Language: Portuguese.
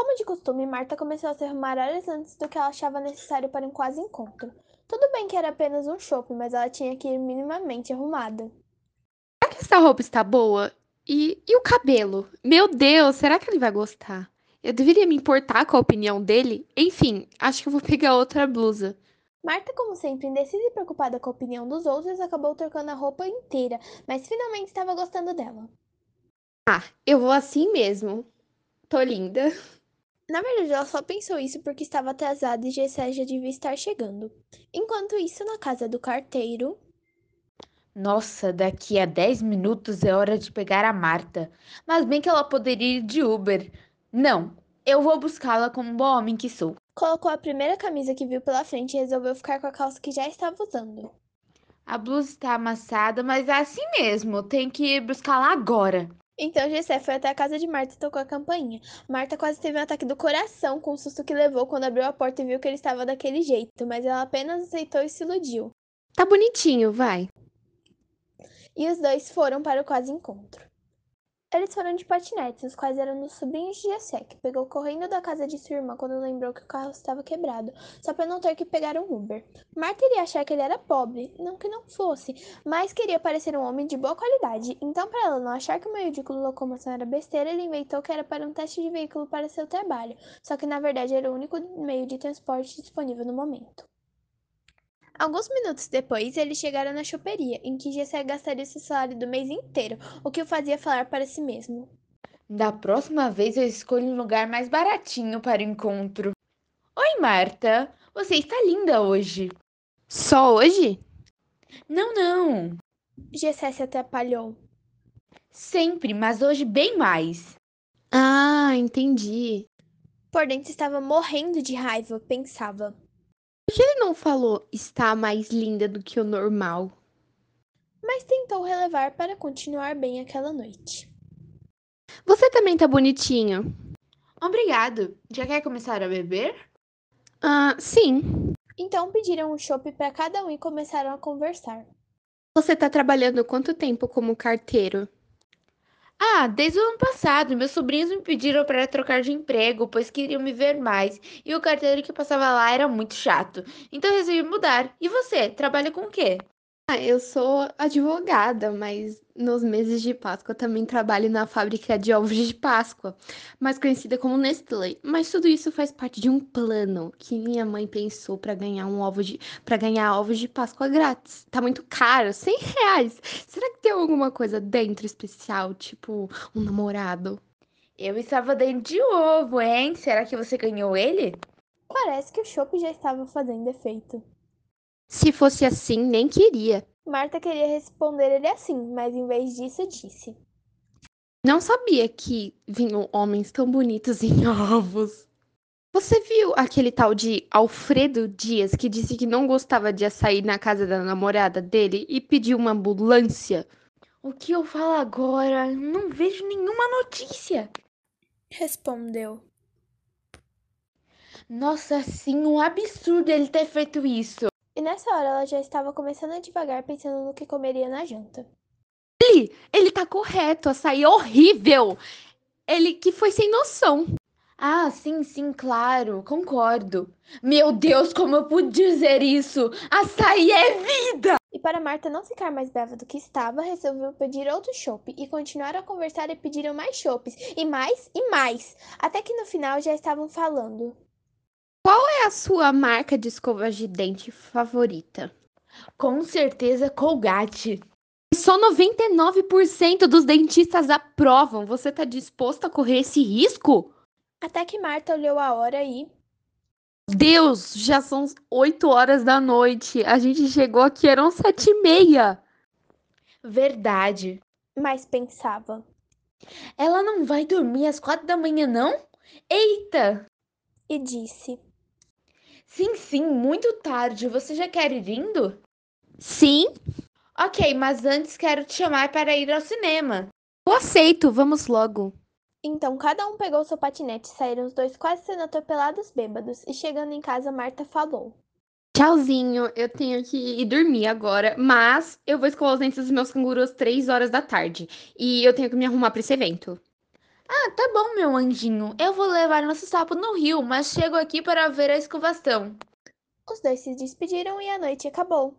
Como de costume, Marta começou a se arrumar horas antes do que ela achava necessário para um quase encontro. Tudo bem que era apenas um shopping, mas ela tinha que ir minimamente arrumada. Será que essa roupa está boa? E, e o cabelo? Meu Deus, será que ele vai gostar? Eu deveria me importar com a opinião dele? Enfim, acho que eu vou pegar outra blusa. Marta, como sempre, indecisa e preocupada com a opinião dos outros, acabou trocando a roupa inteira, mas finalmente estava gostando dela. Ah, eu vou assim mesmo. Tô linda. Na verdade, ela só pensou isso porque estava atrasada e Gessé já devia estar chegando. Enquanto isso, na casa do carteiro. Nossa, daqui a 10 minutos é hora de pegar a Marta. Mas bem que ela poderia ir de Uber. Não, eu vou buscá-la como um bom homem que sou. Colocou a primeira camisa que viu pela frente e resolveu ficar com a calça que já estava usando. A blusa está amassada, mas é assim mesmo. Tem que ir buscá-la agora. Então Gessé foi até a casa de Marta e tocou a campainha. Marta quase teve um ataque do coração com o susto que levou quando abriu a porta e viu que ele estava daquele jeito, mas ela apenas aceitou e se iludiu. Tá bonitinho, vai. E os dois foram para o quase encontro. Eles foram de patinetes, os quais eram dos sobrinhos de Jessé, que pegou correndo da casa de sua irmã quando lembrou que o carro estava quebrado, só para não ter que pegar um Uber. Marta iria achar que ele era pobre, não que não fosse, mas queria parecer um homem de boa qualidade. Então, para ela não achar que o meio de locomoção era besteira, ele inventou que era para um teste de veículo para seu trabalho, só que na verdade era o único meio de transporte disponível no momento. Alguns minutos depois, eles chegaram na choperia, em que Gessé gastaria seu salário do mês inteiro, o que o fazia falar para si mesmo. Da próxima vez eu escolho um lugar mais baratinho para o encontro. Oi, Marta. Você está linda hoje. Só hoje? Não, não. Gessé se atrapalhou. Sempre, mas hoje bem mais. Ah, entendi. Por dentro estava morrendo de raiva, pensava. Por que ele não falou está mais linda do que o normal? Mas tentou relevar para continuar bem aquela noite. Você também tá bonitinho. Obrigado. Já quer começar a beber? Ah, sim. Então pediram um chopp para cada um e começaram a conversar. Você tá trabalhando quanto tempo como carteiro? Ah, desde o ano passado, meus sobrinhos me pediram para trocar de emprego, pois queriam me ver mais, e o carteiro que passava lá era muito chato. Então resolvi mudar. E você, trabalha com o quê? Ah, eu sou advogada, mas nos meses de Páscoa também trabalho na fábrica de ovos de Páscoa, mais conhecida como Nestlé. Mas tudo isso faz parte de um plano que minha mãe pensou para ganhar um ovo de para ganhar ovos de Páscoa grátis. Tá muito caro, 100 reais. Será que tem alguma coisa dentro especial, tipo um namorado? Eu estava dentro de ovo, hein? Será que você ganhou ele? Parece que o chopp já estava fazendo efeito. Se fosse assim, nem queria. Marta queria responder ele assim, mas em vez disso disse: Não sabia que vinham homens tão bonitos em ovos. Você viu aquele tal de Alfredo Dias que disse que não gostava de sair na casa da namorada dele e pediu uma ambulância? O que eu falo agora? Não vejo nenhuma notícia. Respondeu. Nossa, sim, um absurdo ele ter feito isso. E nessa hora ela já estava começando a devagar, pensando no que comeria na janta. Ele, ele tá correto, açaí horrível. Ele que foi sem noção. Ah, sim, sim, claro, concordo. Meu Deus, como eu pude dizer isso? Açaí é vida! E para Marta não ficar mais brava do que estava, resolveu pedir outro chopp e continuaram a conversar e pediram mais chopps, e mais e mais, até que no final já estavam falando. Qual é a sua marca de escova de dente favorita? Com certeza Colgate. Só 99% dos dentistas aprovam. Você tá disposto a correr esse risco? Até que Marta olhou a hora e. Deus, já são 8 horas da noite. A gente chegou aqui, eram sete e meia. Verdade. Mas pensava. Ela não vai dormir às quatro da manhã, não? Eita! E disse. Sim, sim, muito tarde. Você já quer ir indo? Sim. Ok, mas antes quero te chamar para ir ao cinema. Eu aceito, vamos logo. Então cada um pegou seu patinete e saíram os dois quase sendo atropelados bêbados. E chegando em casa, Marta falou. Tchauzinho, eu tenho que ir dormir agora, mas eu vou escovar os dentes dos meus cangurus às três horas da tarde. E eu tenho que me arrumar para esse evento. Ah, tá bom, meu anjinho. Eu vou levar nosso sapo no rio, mas chego aqui para ver a escovação. Os dois se despediram e a noite acabou.